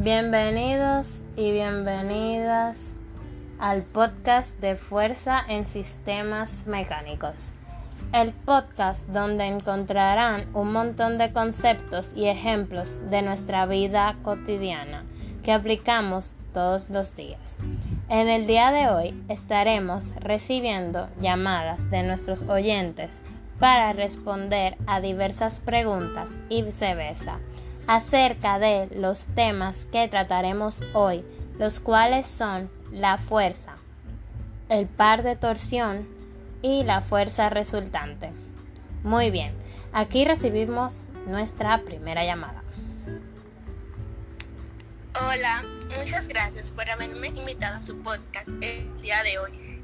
Bienvenidos y bienvenidas al podcast de Fuerza en Sistemas Mecánicos. El podcast donde encontrarán un montón de conceptos y ejemplos de nuestra vida cotidiana que aplicamos todos los días. En el día de hoy estaremos recibiendo llamadas de nuestros oyentes para responder a diversas preguntas y viceversa acerca de los temas que trataremos hoy, los cuales son la fuerza, el par de torsión y la fuerza resultante. Muy bien, aquí recibimos nuestra primera llamada. Hola, muchas gracias por haberme invitado a su podcast el día de hoy.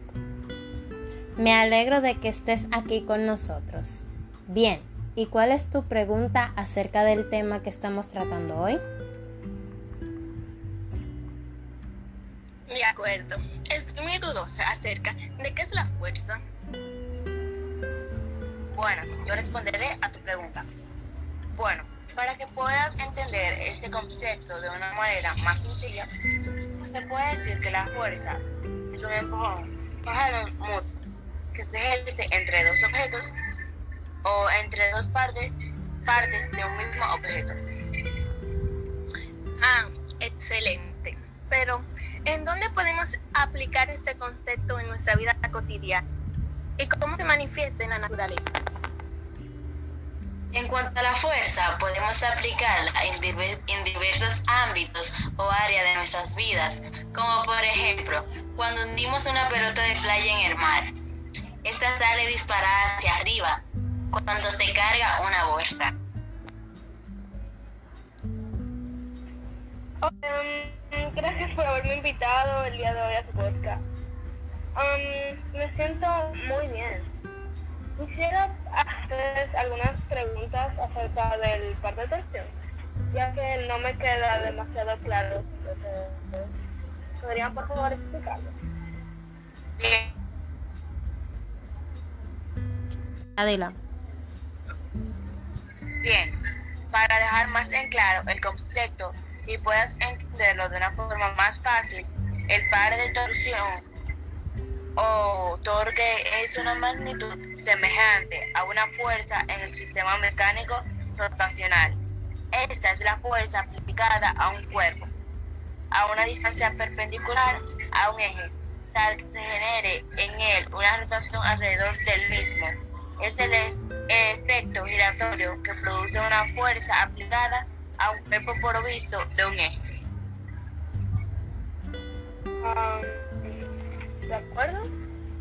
Me alegro de que estés aquí con nosotros. Bien, ¿Y cuál es tu pregunta acerca del tema que estamos tratando hoy? De acuerdo. Estoy muy dudosa acerca de qué es la fuerza. Bueno, yo responderé a tu pregunta. Bueno, para que puedas entender este concepto de una manera más sencilla, se puede decir que la fuerza es un empujón que se ejerce entre dos objetos o entre dos partes, partes de un mismo objeto. Ah, excelente. Pero, ¿en dónde podemos aplicar este concepto en nuestra vida cotidiana? ¿Y cómo se manifiesta en la naturaleza? En cuanto a la fuerza, podemos aplicarla en diversos ámbitos o áreas de nuestras vidas, como por ejemplo, cuando hundimos una pelota de playa en el mar. Esta sale disparada hacia arriba, cuando se carga una bolsa. Um, gracias por haberme invitado el día de hoy a su podcast. Um, me siento muy bien. Quisiera hacer algunas preguntas acerca del par de torsión, ya que no me queda demasiado claro. ¿Podrían por favor explicarlo? Bien. Adela. Bien, para dejar más en claro el concepto y puedas entenderlo de una forma más fácil, el par de torsión o torque es una magnitud semejante a una fuerza en el sistema mecánico rotacional. Esta es la fuerza aplicada a un cuerpo a una distancia perpendicular a un eje, tal que se genere en él una rotación alrededor del mismo. Es el efecto giratorio que produce una fuerza aplicada a un cuerpo provisto de un eje. Ah, ¿De acuerdo?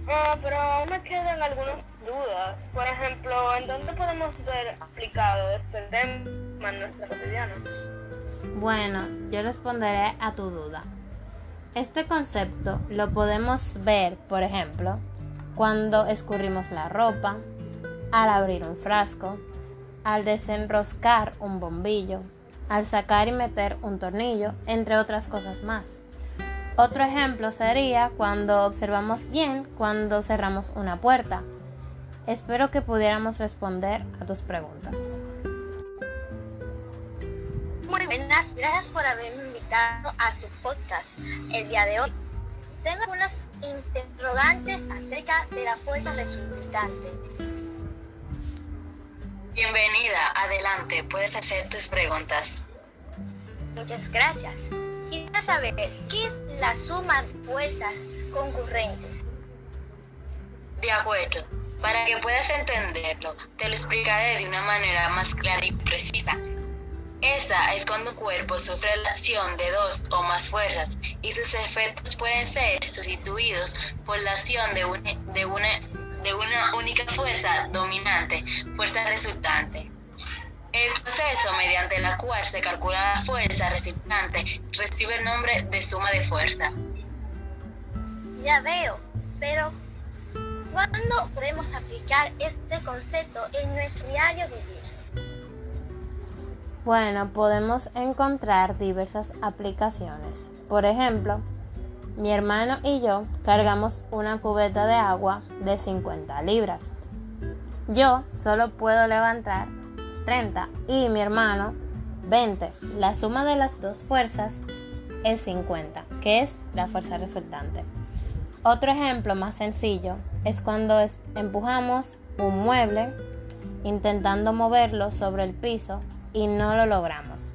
Ah, pero aún me quedan algunas dudas. Por ejemplo, ¿en dónde podemos ver aplicado este tema en nuestra cotidiana? Bueno, yo responderé a tu duda. Este concepto lo podemos ver, por ejemplo, cuando escurrimos la ropa, al abrir un frasco, al desenroscar un bombillo, al sacar y meter un tornillo, entre otras cosas más. Otro ejemplo sería cuando observamos bien cuando cerramos una puerta. Espero que pudiéramos responder a tus preguntas. Muy buenas, gracias por haberme invitado a su podcast el día de hoy. Tengo algunas interrogantes acerca de la fuerza resultante. Bienvenida, adelante, puedes hacer tus preguntas. Muchas gracias. Quiero saber qué es la suma de fuerzas concurrentes. De acuerdo, para que puedas entenderlo, te lo explicaré de una manera más clara y precisa. Esta es cuando un cuerpo sufre la acción de dos o más fuerzas y sus efectos pueden ser sustituidos por la acción de una, de una de una única fuerza dominante, fuerza resultante. El proceso mediante la cual se calcula la fuerza resultante recibe el nombre de suma de fuerza. Ya veo, pero ¿cuándo podemos aplicar este concepto en nuestro diario vivir? Bueno, podemos encontrar diversas aplicaciones. Por ejemplo, mi hermano y yo cargamos una cubeta de agua de 50 libras. Yo solo puedo levantar 30 y mi hermano 20. La suma de las dos fuerzas es 50, que es la fuerza resultante. Otro ejemplo más sencillo es cuando empujamos un mueble intentando moverlo sobre el piso y no lo logramos.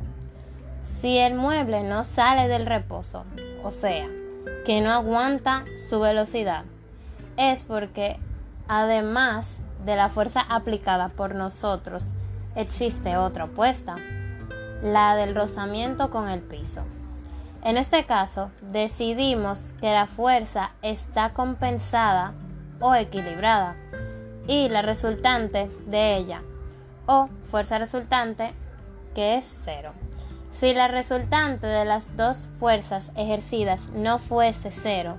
Si el mueble no sale del reposo, o sea, que no aguanta su velocidad, es porque además de la fuerza aplicada por nosotros, existe otra opuesta, la del rozamiento con el piso. En este caso, decidimos que la fuerza está compensada o equilibrada y la resultante de ella o fuerza resultante que es cero. Si la resultante de las dos fuerzas ejercidas no fuese cero,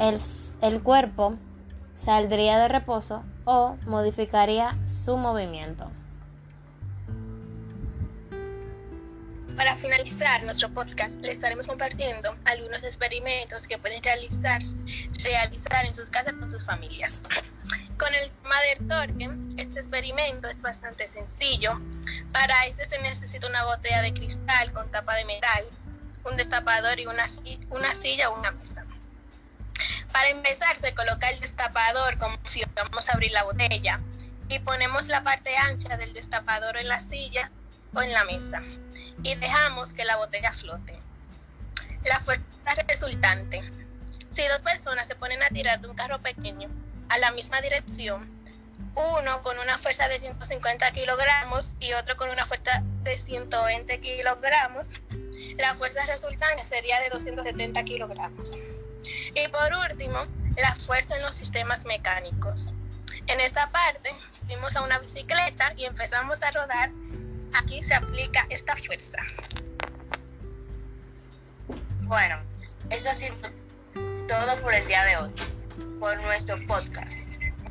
el, el cuerpo saldría de reposo o modificaría su movimiento. Para finalizar nuestro podcast, le estaremos compartiendo algunos experimentos que pueden realizar, realizar en sus casas con sus familias. Con el tema del torque, este experimento es bastante sencillo. Para este se necesita una botella de cristal con tapa de metal, un destapador y una, una silla o una mesa. Para empezar, se coloca el destapador como si vamos a abrir la botella y ponemos la parte ancha del destapador en la silla o en la mesa y dejamos que la botella flote. La fuerza resultante. Si dos personas se ponen a tirar de un carro pequeño a la misma dirección, uno con una fuerza de 150 kilogramos y otro con una fuerza de 120 kilogramos, la fuerza resultante sería de 270 kilogramos. Y por último, la fuerza en los sistemas mecánicos. En esta parte, subimos a una bicicleta y empezamos a rodar aquí se aplica esta fuerza. Bueno, eso ha sido todo por el día de hoy, por nuestro podcast.